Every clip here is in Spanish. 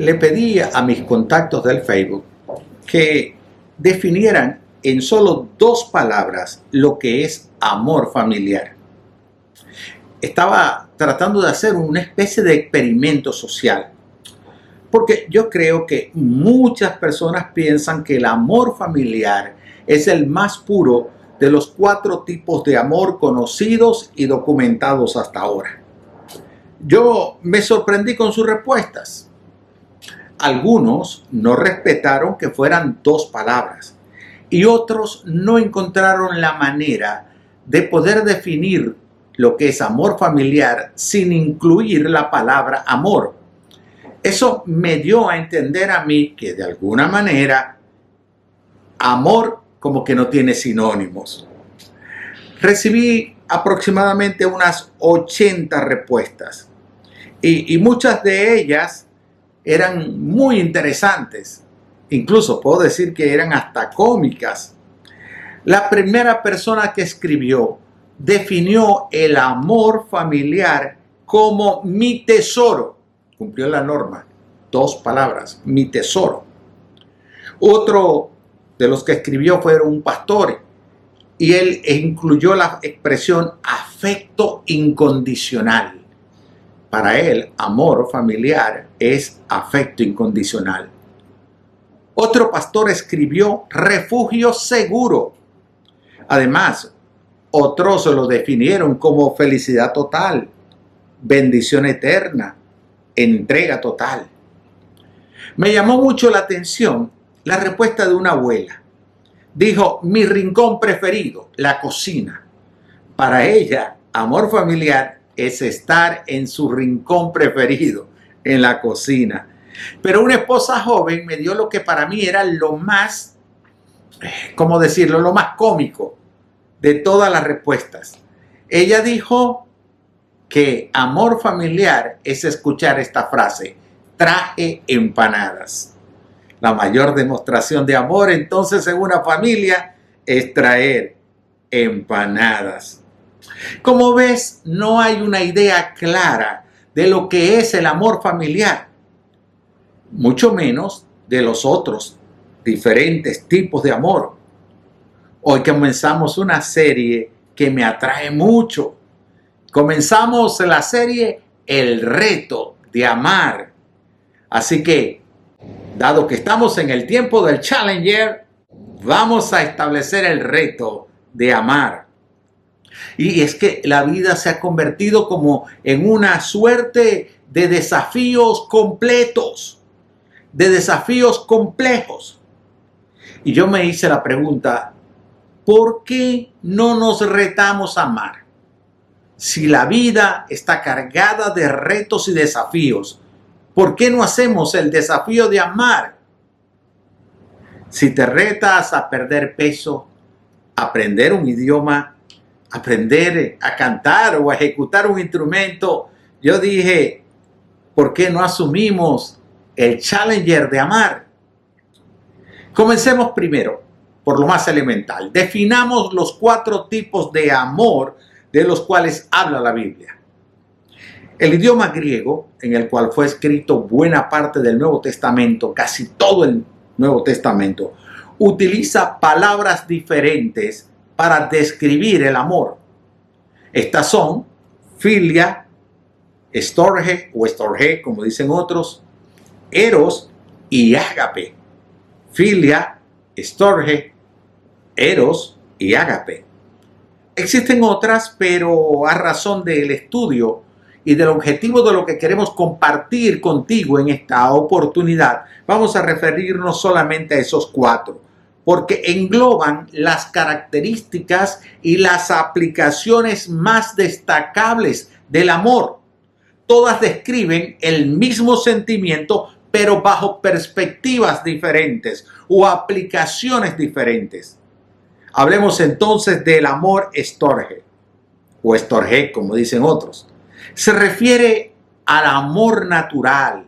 le pedí a mis contactos del Facebook que definieran en solo dos palabras lo que es amor familiar. Estaba tratando de hacer una especie de experimento social, porque yo creo que muchas personas piensan que el amor familiar es el más puro de los cuatro tipos de amor conocidos y documentados hasta ahora. Yo me sorprendí con sus respuestas. Algunos no respetaron que fueran dos palabras y otros no encontraron la manera de poder definir lo que es amor familiar sin incluir la palabra amor. Eso me dio a entender a mí que de alguna manera amor como que no tiene sinónimos. Recibí aproximadamente unas 80 respuestas y, y muchas de ellas eran muy interesantes. Incluso puedo decir que eran hasta cómicas. La primera persona que escribió definió el amor familiar como mi tesoro. Cumplió la norma. Dos palabras, mi tesoro. Otro de los que escribió fue un pastor y él incluyó la expresión afecto incondicional. Para él, amor familiar es afecto incondicional. Otro pastor escribió refugio seguro. Además, otros lo definieron como felicidad total, bendición eterna, entrega total. Me llamó mucho la atención la respuesta de una abuela. Dijo, mi rincón preferido, la cocina. Para ella, amor familiar es estar en su rincón preferido, en la cocina. Pero una esposa joven me dio lo que para mí era lo más, eh, ¿cómo decirlo?, lo más cómico de todas las respuestas. Ella dijo que amor familiar es escuchar esta frase, traje empanadas. La mayor demostración de amor entonces en una familia es traer empanadas. Como ves, no hay una idea clara de lo que es el amor familiar, mucho menos de los otros diferentes tipos de amor. Hoy comenzamos una serie que me atrae mucho. Comenzamos la serie El reto de amar. Así que, dado que estamos en el tiempo del Challenger, vamos a establecer el reto de amar. Y es que la vida se ha convertido como en una suerte de desafíos completos, de desafíos complejos. Y yo me hice la pregunta, ¿por qué no nos retamos a amar? Si la vida está cargada de retos y desafíos, ¿por qué no hacemos el desafío de amar? Si te retas a perder peso, aprender un idioma, aprender a cantar o a ejecutar un instrumento, yo dije, ¿por qué no asumimos el challenger de amar? Comencemos primero por lo más elemental. Definamos los cuatro tipos de amor de los cuales habla la Biblia. El idioma griego, en el cual fue escrito buena parte del Nuevo Testamento, casi todo el Nuevo Testamento, utiliza palabras diferentes para describir el amor. Estas son filia, estorge o estorge, como dicen otros, eros y ágape. Filia, estorge, eros y ágape. Existen otras, pero a razón del estudio y del objetivo de lo que queremos compartir contigo en esta oportunidad, vamos a referirnos solamente a esos cuatro porque engloban las características y las aplicaciones más destacables del amor. Todas describen el mismo sentimiento, pero bajo perspectivas diferentes o aplicaciones diferentes. Hablemos entonces del amor estorge, o estorge, como dicen otros. Se refiere al amor natural,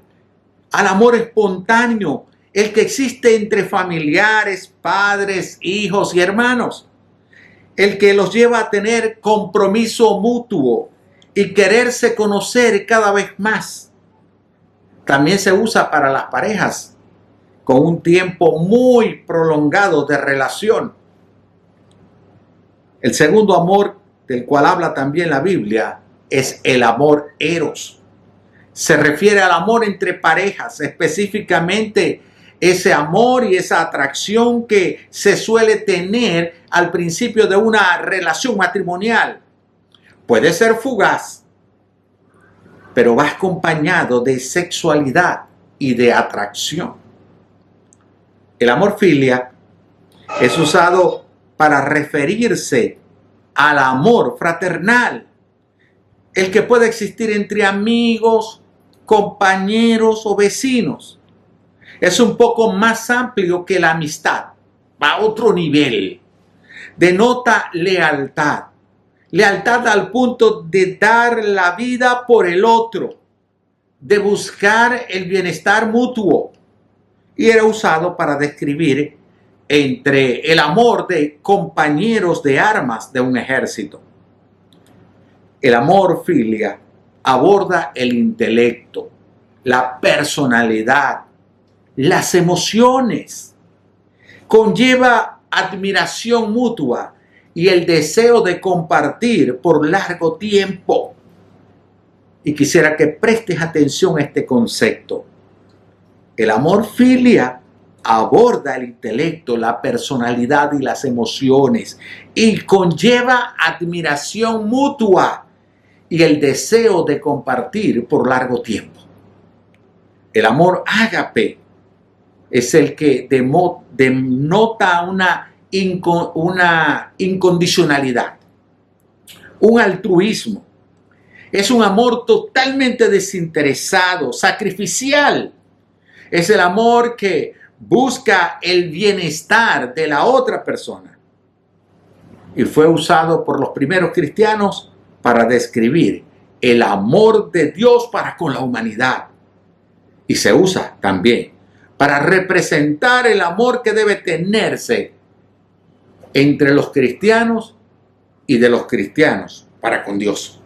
al amor espontáneo, el que existe entre familiares, padres, hijos y hermanos, el que los lleva a tener compromiso mutuo y quererse conocer cada vez más. también se usa para las parejas con un tiempo muy prolongado de relación. El segundo amor del cual habla también la Biblia es el amor eros. Se refiere al amor entre parejas, específicamente ese amor y esa atracción que se suele tener al principio de una relación matrimonial. Puede ser fugaz, pero va acompañado de sexualidad y de atracción. El amor filia es usado para referirse al amor fraternal, el que puede existir entre amigos, compañeros o vecinos. Es un poco más amplio que la amistad, a otro nivel. Denota lealtad, lealtad al punto de dar la vida por el otro, de buscar el bienestar mutuo. Y era usado para describir entre el amor de compañeros de armas de un ejército. El amor filia aborda el intelecto, la personalidad, las emociones. Conlleva admiración mutua y el deseo de compartir por largo tiempo. Y quisiera que prestes atención a este concepto. El amor filia aborda el intelecto, la personalidad y las emociones y conlleva admiración mutua y el deseo de compartir por largo tiempo. El amor ágape es el que denota una, una incondicionalidad, un altruismo. Es un amor totalmente desinteresado, sacrificial. Es el amor que busca el bienestar de la otra persona. Y fue usado por los primeros cristianos para describir el amor de Dios para con la humanidad. Y se usa también para representar el amor que debe tenerse entre los cristianos y de los cristianos para con Dios.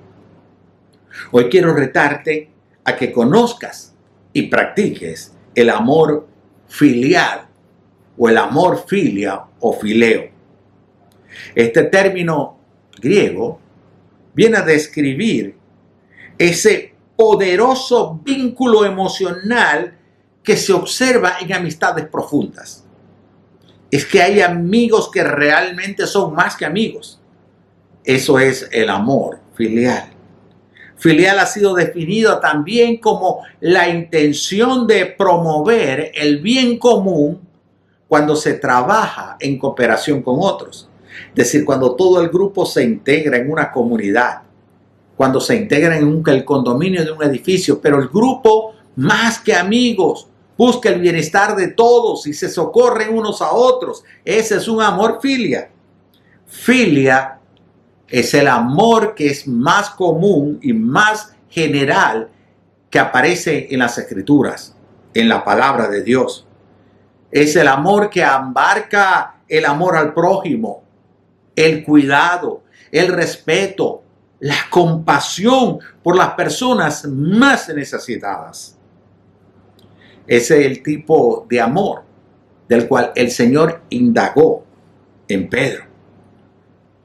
Hoy quiero retarte a que conozcas y practiques el amor filial o el amor filia o fileo. Este término griego viene a describir ese poderoso vínculo emocional que se observa en amistades profundas. Es que hay amigos que realmente son más que amigos. Eso es el amor filial. Filial ha sido definido también como la intención de promover el bien común cuando se trabaja en cooperación con otros. Es decir, cuando todo el grupo se integra en una comunidad, cuando se integra en el condominio de un edificio, pero el grupo, más que amigos, busca el bienestar de todos y se socorren unos a otros. Ese es un amor filia. Filia es el amor que es más común y más general que aparece en las escrituras, en la palabra de Dios. Es el amor que abarca el amor al prójimo, el cuidado, el respeto, la compasión por las personas más necesitadas. Ese es el tipo de amor del cual el Señor indagó en Pedro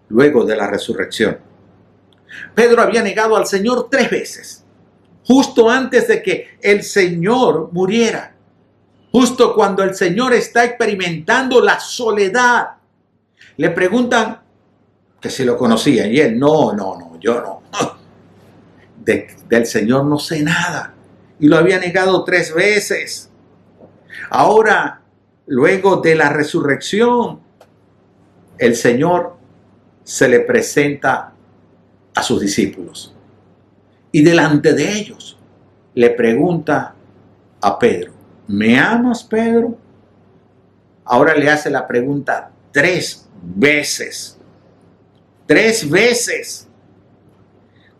luego de la resurrección. Pedro había negado al Señor tres veces, justo antes de que el Señor muriera, justo cuando el Señor está experimentando la soledad. Le preguntan que si lo conocía y él, no, no, no, yo no. del Señor no sé nada. Y lo había negado tres veces. Ahora, luego de la resurrección, el Señor se le presenta a sus discípulos. Y delante de ellos le pregunta a Pedro, ¿me amas Pedro? Ahora le hace la pregunta tres veces. Tres veces.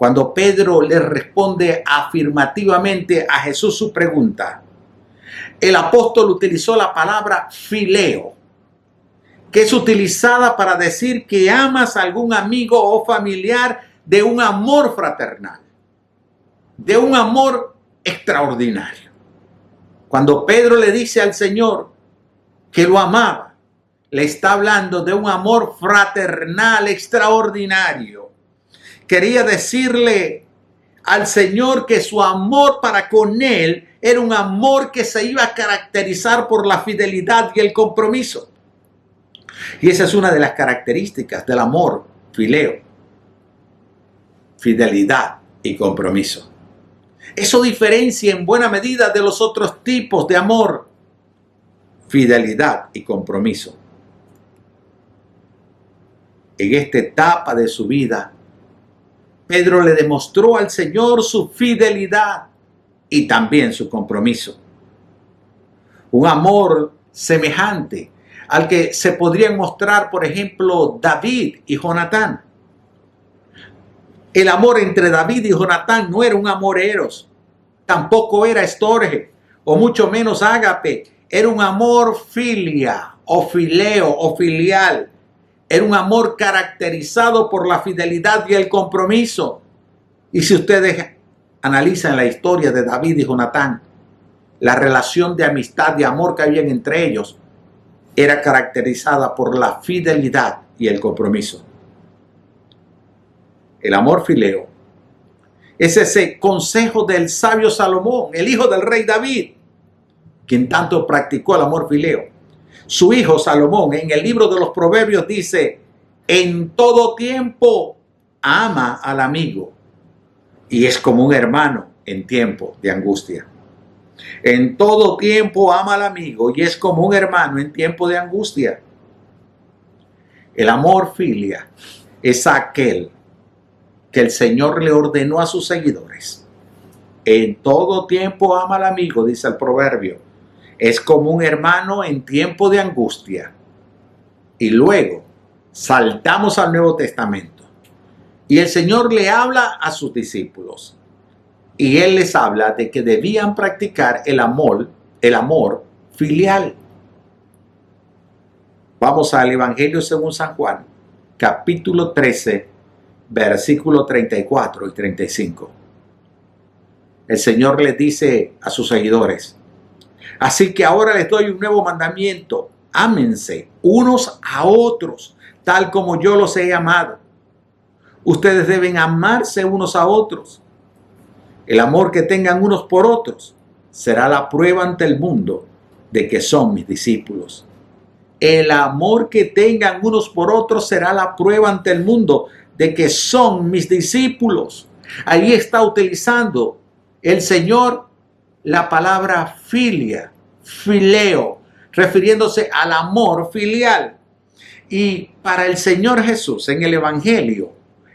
Cuando Pedro le responde afirmativamente a Jesús su pregunta, el apóstol utilizó la palabra fileo que es utilizada para decir que amas a algún amigo o familiar de un amor fraternal, de un amor extraordinario. Cuando Pedro le dice al Señor que lo amaba, le está hablando de un amor fraternal extraordinario. Quería decirle al Señor que su amor para con él era un amor que se iba a caracterizar por la fidelidad y el compromiso. Y esa es una de las características del amor fileo. Fidelidad y compromiso. Eso diferencia en buena medida de los otros tipos de amor. Fidelidad y compromiso. En esta etapa de su vida, Pedro le demostró al Señor su fidelidad y también su compromiso. Un amor semejante al que se podrían mostrar, por ejemplo, David y Jonatán. El amor entre David y Jonatán no era un amor eros, tampoco era estorge, o mucho menos ágape, era un amor filia o fileo o filial. Era un amor caracterizado por la fidelidad y el compromiso. Y si ustedes analizan la historia de David y Jonatán, la relación de amistad y amor que había entre ellos era caracterizada por la fidelidad y el compromiso. El amor fileo es ese consejo del sabio Salomón, el hijo del rey David, quien tanto practicó el amor fileo. Su hijo Salomón en el libro de los proverbios dice, en todo tiempo ama al amigo y es como un hermano en tiempo de angustia. En todo tiempo ama al amigo y es como un hermano en tiempo de angustia. El amor filia es aquel que el Señor le ordenó a sus seguidores. En todo tiempo ama al amigo, dice el proverbio. Es como un hermano en tiempo de angustia. Y luego saltamos al Nuevo Testamento. Y el Señor le habla a sus discípulos. Y Él les habla de que debían practicar el amor, el amor filial. Vamos al Evangelio según San Juan, capítulo 13, versículo 34 y 35. El Señor les dice a sus seguidores, así que ahora les doy un nuevo mandamiento, ámense unos a otros, tal como yo los he amado. Ustedes deben amarse unos a otros. El amor que tengan unos por otros será la prueba ante el mundo de que son mis discípulos. El amor que tengan unos por otros será la prueba ante el mundo de que son mis discípulos. Ahí está utilizando el Señor la palabra filia, fileo, refiriéndose al amor filial. Y para el Señor Jesús en el Evangelio,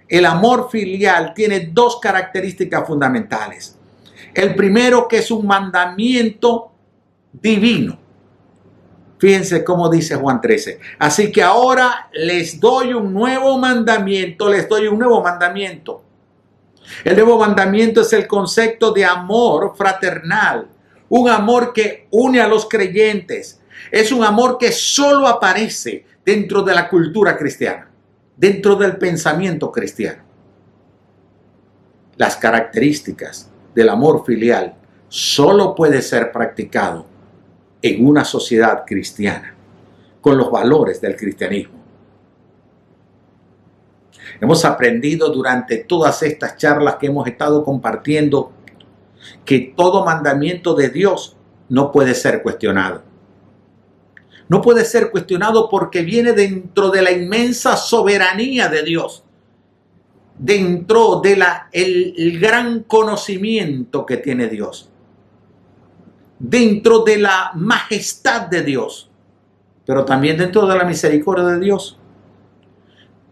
el amor filial tiene dos características fundamentales. El primero que es un mandamiento divino. Fíjense cómo dice Juan 13. Así que ahora les doy un nuevo mandamiento, les doy un nuevo mandamiento. El nuevo mandamiento es el concepto de amor fraternal, un amor que une a los creyentes. Es un amor que solo aparece dentro de la cultura cristiana, dentro del pensamiento cristiano. Las características del amor filial solo puede ser practicado en una sociedad cristiana, con los valores del cristianismo. Hemos aprendido durante todas estas charlas que hemos estado compartiendo que todo mandamiento de Dios no puede ser cuestionado. No puede ser cuestionado porque viene dentro de la inmensa soberanía de Dios, dentro de la, el, el gran conocimiento que tiene Dios dentro de la majestad de Dios, pero también dentro de la misericordia de Dios.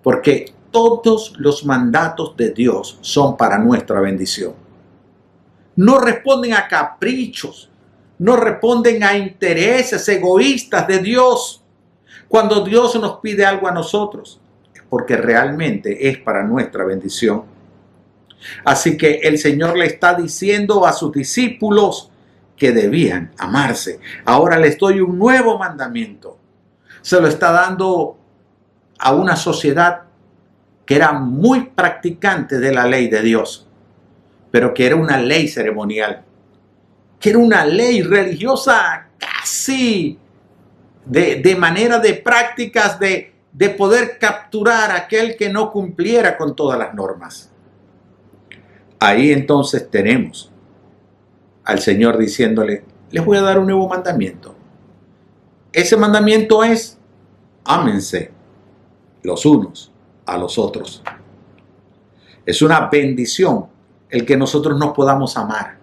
Porque todos los mandatos de Dios son para nuestra bendición. No responden a caprichos, no responden a intereses egoístas de Dios. Cuando Dios nos pide algo a nosotros, es porque realmente es para nuestra bendición. Así que el Señor le está diciendo a sus discípulos, que debían amarse. Ahora les doy un nuevo mandamiento. Se lo está dando a una sociedad que era muy practicante de la ley de Dios, pero que era una ley ceremonial, que era una ley religiosa casi de, manera de prácticas de, de poder capturar a aquel que no cumpliera con todas las normas. Ahí entonces tenemos al Señor diciéndole, les voy a dar un nuevo mandamiento. Ese mandamiento es, ámense los unos a los otros. Es una bendición el que nosotros nos podamos amar,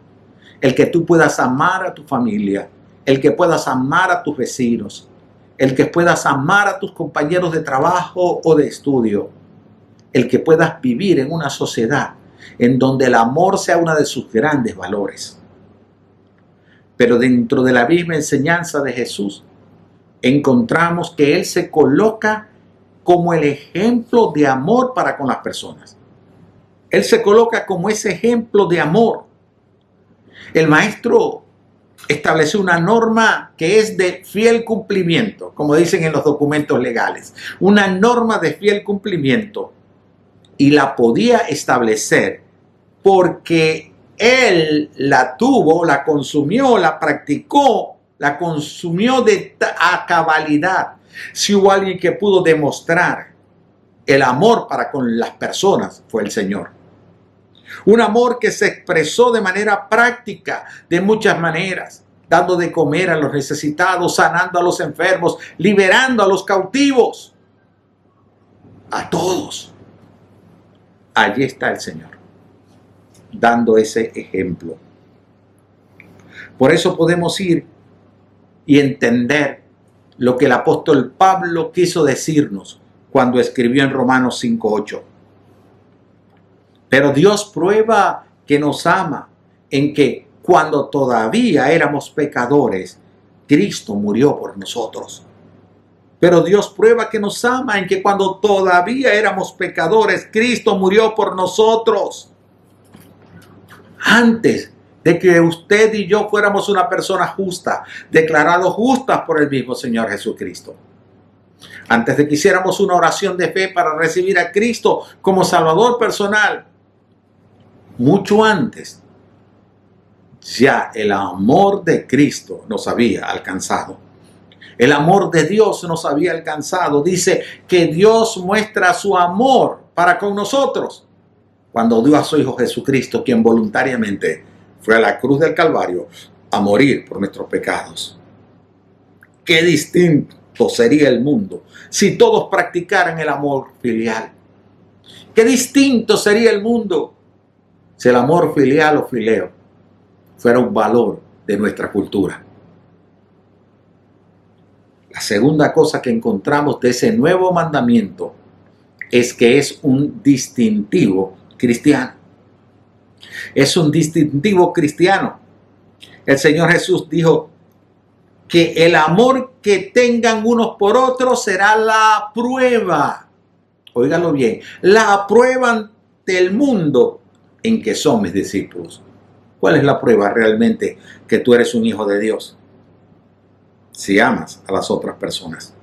el que tú puedas amar a tu familia, el que puedas amar a tus vecinos, el que puedas amar a tus compañeros de trabajo o de estudio, el que puedas vivir en una sociedad en donde el amor sea uno de sus grandes valores. Pero dentro de la misma enseñanza de Jesús, encontramos que Él se coloca como el ejemplo de amor para con las personas. Él se coloca como ese ejemplo de amor. El maestro estableció una norma que es de fiel cumplimiento, como dicen en los documentos legales, una norma de fiel cumplimiento y la podía establecer porque él la tuvo, la consumió, la practicó, la consumió de a cabalidad. Si hubo alguien que pudo demostrar el amor para con las personas, fue el Señor. Un amor que se expresó de manera práctica, de muchas maneras, dando de comer a los necesitados, sanando a los enfermos, liberando a los cautivos, a todos. Allí está el Señor, dando ese ejemplo. Por eso podemos ir y entender lo que el apóstol Pablo quiso decirnos cuando escribió en Romanos 5.8. Pero Dios prueba que nos ama en que cuando todavía éramos pecadores, Cristo murió por nosotros. Pero Dios prueba que nos ama en que cuando todavía éramos pecadores, Cristo murió por nosotros. Antes de que usted y yo fuéramos una persona justa, declarados justas por el mismo Señor Jesucristo. Antes de que hiciéramos una oración de fe para recibir a Cristo como Salvador personal, mucho antes, ya el amor de Cristo nos había alcanzado. El amor de Dios nos había alcanzado. Dice que Dios muestra su amor para con nosotros cuando dio a su Hijo Jesucristo, quien voluntariamente fue a la cruz del Calvario a morir por nuestros pecados. Qué distinto sería el mundo si todos practicaran el amor filial. Qué distinto sería el mundo si el amor filial o fileo fuera un valor de nuestra cultura. La segunda cosa que encontramos de ese nuevo mandamiento es que es un distintivo cristiano. Es un distintivo cristiano. El Señor Jesús dijo que el amor que tengan unos por otros será la prueba. Óigalo bien, la prueba del mundo en que son mis discípulos. ¿Cuál es la prueba realmente que tú eres un hijo de Dios? Si amas a las otras personas.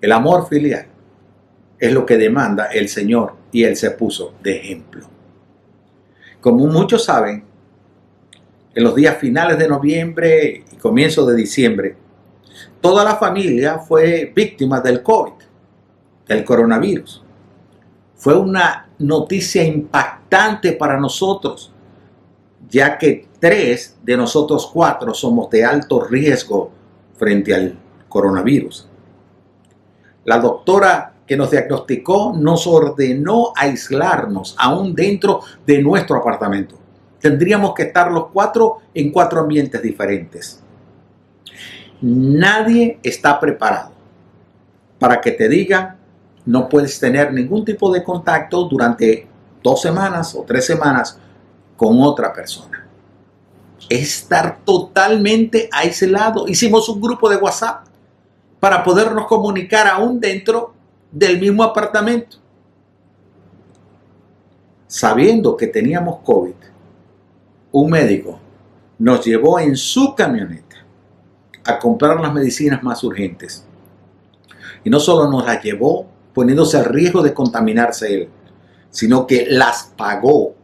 El amor filial es lo que demanda el Señor y Él se puso de ejemplo. Como muchos saben, en los días finales de noviembre y comienzos de diciembre, toda la familia fue víctima del COVID, del coronavirus. Fue una noticia impactante para nosotros, ya que tres de nosotros cuatro somos de alto riesgo frente al coronavirus. La doctora que nos diagnosticó nos ordenó aislarnos aún dentro de nuestro apartamento. Tendríamos que estar los cuatro en cuatro ambientes diferentes. Nadie está preparado para que te digan no puedes tener ningún tipo de contacto durante dos semanas o tres semanas con otra persona. Estar totalmente aislado. Hicimos un grupo de WhatsApp para podernos comunicar aún dentro del mismo apartamento. Sabiendo que teníamos COVID, un médico nos llevó en su camioneta a comprar las medicinas más urgentes. Y no solo nos las llevó poniéndose al riesgo de contaminarse él, sino que las pagó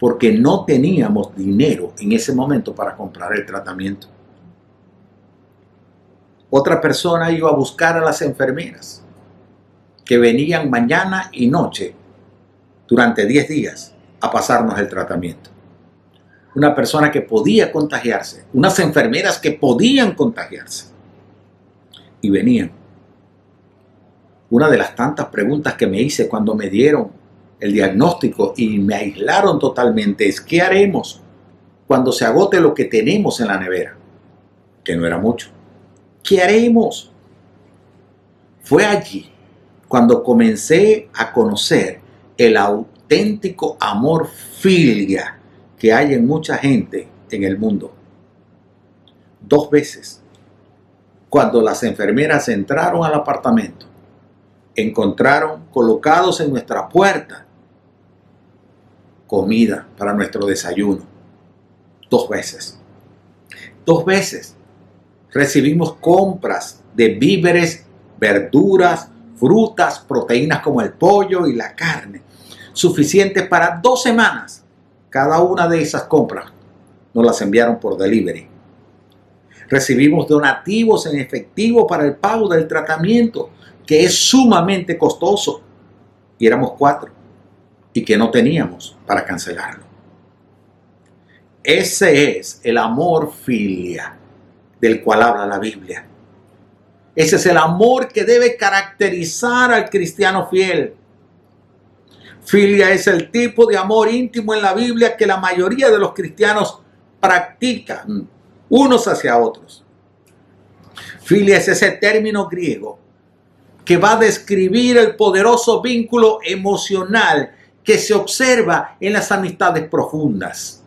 porque no teníamos dinero en ese momento para comprar el tratamiento. Otra persona iba a buscar a las enfermeras que venían mañana y noche durante 10 días a pasarnos el tratamiento. Una persona que podía contagiarse, unas enfermeras que podían contagiarse y venían. Una de las tantas preguntas que me hice cuando me dieron el diagnóstico y me aislaron totalmente es, ¿qué haremos cuando se agote lo que tenemos en la nevera? Que no era mucho. ¿Qué haremos? Fue allí cuando comencé a conocer el auténtico amor filia que hay en mucha gente en el mundo. Dos veces, cuando las enfermeras entraron al apartamento, encontraron colocados en nuestra puerta comida para nuestro desayuno. Dos veces. Dos veces recibimos compras de víveres, verduras, frutas, proteínas como el pollo y la carne, suficientes para dos semanas. Cada una de esas compras nos las enviaron por delivery. Recibimos donativos en efectivo para el pago del tratamiento, que es sumamente costoso. Y éramos cuatro, y que no teníamos para cancelarlo. Ese es el amor filia del cual habla la Biblia. Ese es el amor que debe caracterizar al cristiano fiel. Filia es el tipo de amor íntimo en la Biblia que la mayoría de los cristianos practican unos hacia otros. Filia es ese término griego que va a describir el poderoso vínculo emocional que se observa en las amistades profundas.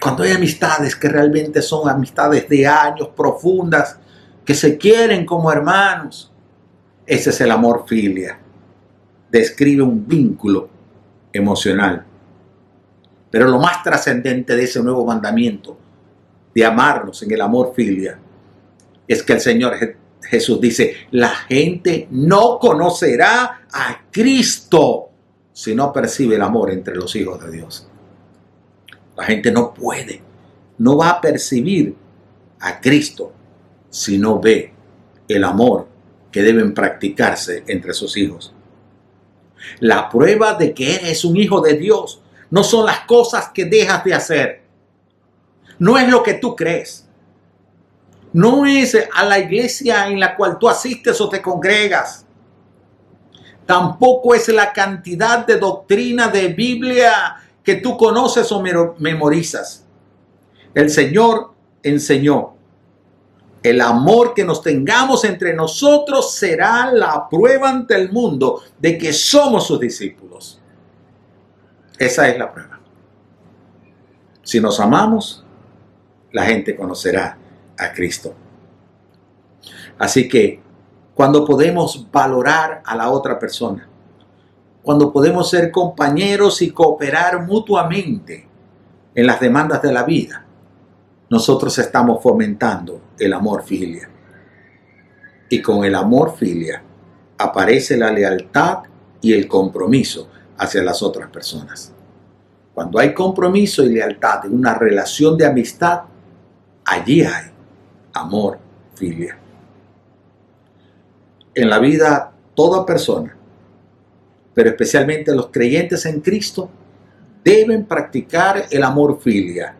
Cuando hay amistades que realmente son amistades de años profundas, que se quieren como hermanos, ese es el amor filia. Describe un vínculo emocional. Pero lo más trascendente de ese nuevo mandamiento, de amarnos en el amor filia, es que el Señor Jesús dice, la gente no conocerá a Cristo si no percibe el amor entre los hijos de Dios. La gente no puede, no va a percibir a Cristo si no ve el amor que deben practicarse entre sus hijos. La prueba de que eres un hijo de Dios no son las cosas que dejas de hacer. No es lo que tú crees. No es a la iglesia en la cual tú asistes o te congregas. Tampoco es la cantidad de doctrina de Biblia que tú conoces o memorizas. El Señor enseñó, el amor que nos tengamos entre nosotros será la prueba ante el mundo de que somos sus discípulos. Esa es la prueba. Si nos amamos, la gente conocerá a Cristo. Así que cuando podemos valorar a la otra persona, cuando podemos ser compañeros y cooperar mutuamente en las demandas de la vida, nosotros estamos fomentando el amor filia. Y con el amor filia aparece la lealtad y el compromiso hacia las otras personas. Cuando hay compromiso y lealtad en una relación de amistad, allí hay amor filia. En la vida, toda persona pero especialmente los creyentes en Cristo, deben practicar el amor filia,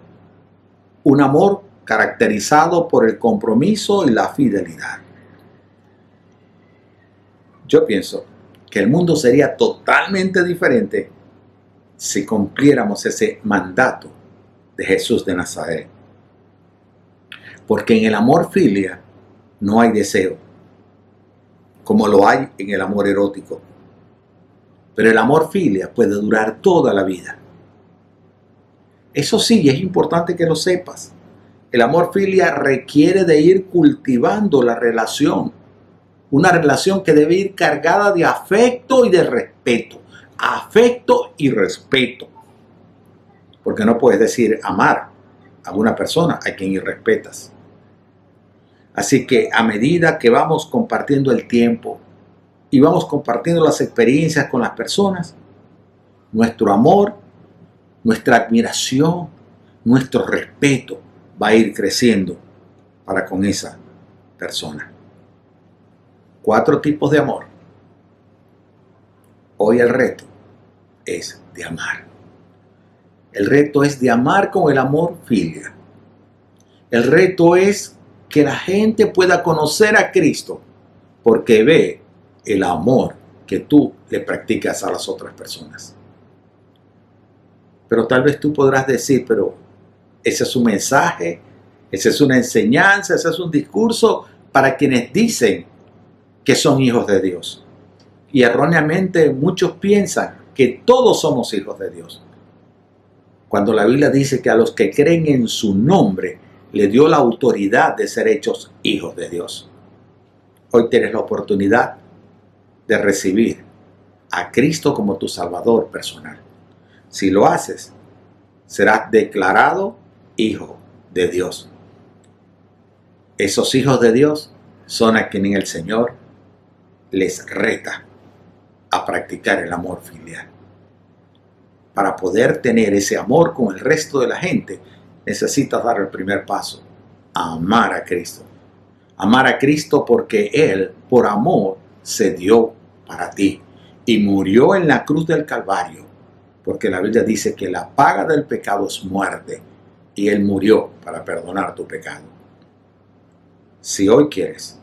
un amor caracterizado por el compromiso y la fidelidad. Yo pienso que el mundo sería totalmente diferente si cumpliéramos ese mandato de Jesús de Nazaret. Porque en el amor filia no hay deseo, como lo hay en el amor erótico. Pero el amor filia puede durar toda la vida. Eso sí, es importante que lo sepas. El amor filia requiere de ir cultivando la relación. Una relación que debe ir cargada de afecto y de respeto. Afecto y respeto. Porque no puedes decir amar a una persona a quien irrespetas. Así que a medida que vamos compartiendo el tiempo, y vamos compartiendo las experiencias con las personas, nuestro amor nuestra admiración, nuestro respeto va a ir creciendo para con esa persona. Cuatro tipos de amor. Hoy el reto es de amar. El reto es de amar con el amor filia. El reto es que la gente pueda conocer a Cristo porque ve el amor que tú le practicas a las otras personas. Pero tal vez tú podrás decir, pero ese es un mensaje, esa es una enseñanza, ese es un discurso para quienes dicen que son hijos de Dios. Y erróneamente muchos piensan que todos somos hijos de Dios. Cuando la Biblia dice que a los que creen en su nombre le dio la autoridad de ser hechos hijos de Dios. Hoy tienes la oportunidad de recibir a Cristo como tu Salvador personal. Si lo haces, serás declarado hijo de Dios. Esos hijos de Dios son a quienes el Señor les reta a practicar el amor filial. Para poder tener ese amor con el resto de la gente, necesitas dar el primer paso, amar a Cristo. Amar a Cristo porque Él, por amor, se dio para ti y murió en la cruz del Calvario, porque la Biblia dice que la paga del pecado es muerte y Él murió para perdonar tu pecado. Si hoy quieres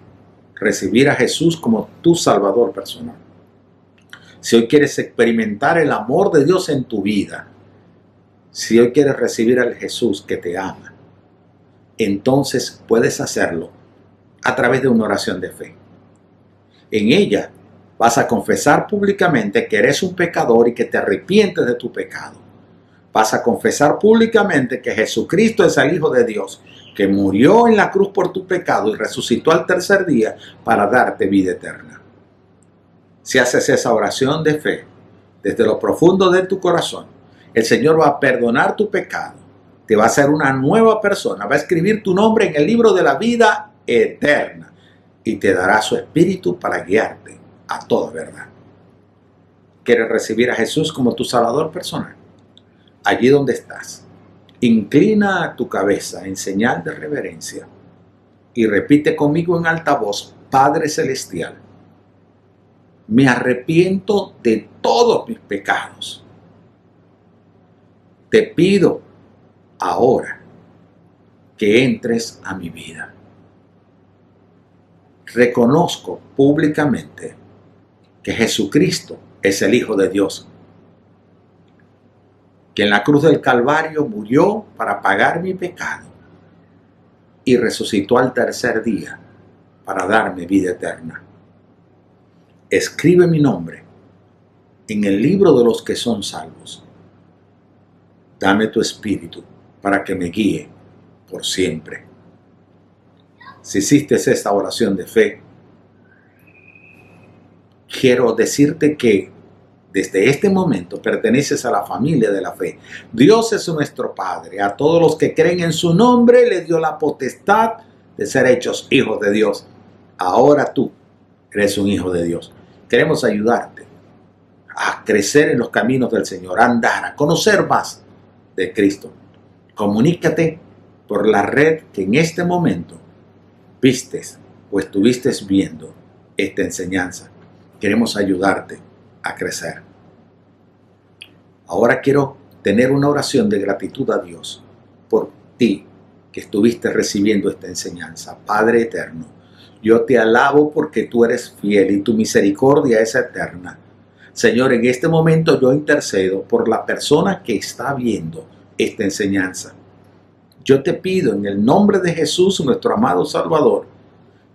recibir a Jesús como tu Salvador personal, si hoy quieres experimentar el amor de Dios en tu vida, si hoy quieres recibir al Jesús que te ama, entonces puedes hacerlo a través de una oración de fe. En ella vas a confesar públicamente que eres un pecador y que te arrepientes de tu pecado. Vas a confesar públicamente que Jesucristo es el Hijo de Dios, que murió en la cruz por tu pecado y resucitó al tercer día para darte vida eterna. Si haces esa oración de fe desde lo profundo de tu corazón, el Señor va a perdonar tu pecado, te va a hacer una nueva persona, va a escribir tu nombre en el libro de la vida eterna y te dará su espíritu para guiarte a toda verdad. ¿Quieres recibir a Jesús como tu Salvador personal? Allí donde estás, inclina tu cabeza en señal de reverencia y repite conmigo en alta voz, Padre Celestial, me arrepiento de todos mis pecados te pido ahora que entres a mi vida. Reconozco públicamente que Jesucristo es el Hijo de Dios, que en la cruz del Calvario murió para pagar mi pecado y resucitó al tercer día para darme vida eterna. Escribe mi nombre en el libro de los que son salvos dame tu espíritu para que me guíe por siempre. Si hiciste esta oración de fe, quiero decirte que desde este momento perteneces a la familia de la fe. Dios es nuestro Padre. A todos los que creen en su nombre le dio la potestad de ser hechos hijos de Dios. Ahora tú eres un hijo de Dios. Queremos ayudarte a crecer en los caminos del Señor, a andar, a conocer más de Cristo. Comunícate por la red que en este momento vistes o estuviste viendo esta enseñanza. Queremos ayudarte a crecer. Ahora quiero tener una oración de gratitud a Dios por ti que estuviste recibiendo esta enseñanza. Padre eterno, yo te alabo porque tú eres fiel y tu misericordia es eterna. Señor, en este momento yo intercedo por la persona que está viendo esta enseñanza. Yo te pido en el nombre de Jesús, nuestro amado Salvador,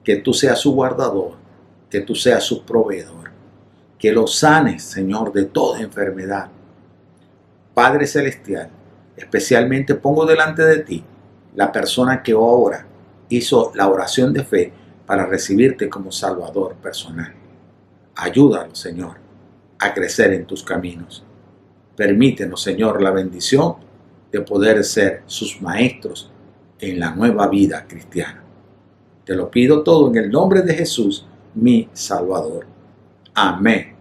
que tú seas su guardador, que tú seas su proveedor, que lo sanes, Señor, de toda enfermedad. Padre Celestial, especialmente pongo delante de ti la persona que ahora hizo la oración de fe para recibirte como Salvador personal. Ayúdalo, Señor, a crecer en tus caminos. Permítenos, Señor, la bendición de poder ser sus maestros en la nueva vida cristiana. Te lo pido todo en el nombre de Jesús, mi Salvador. Amén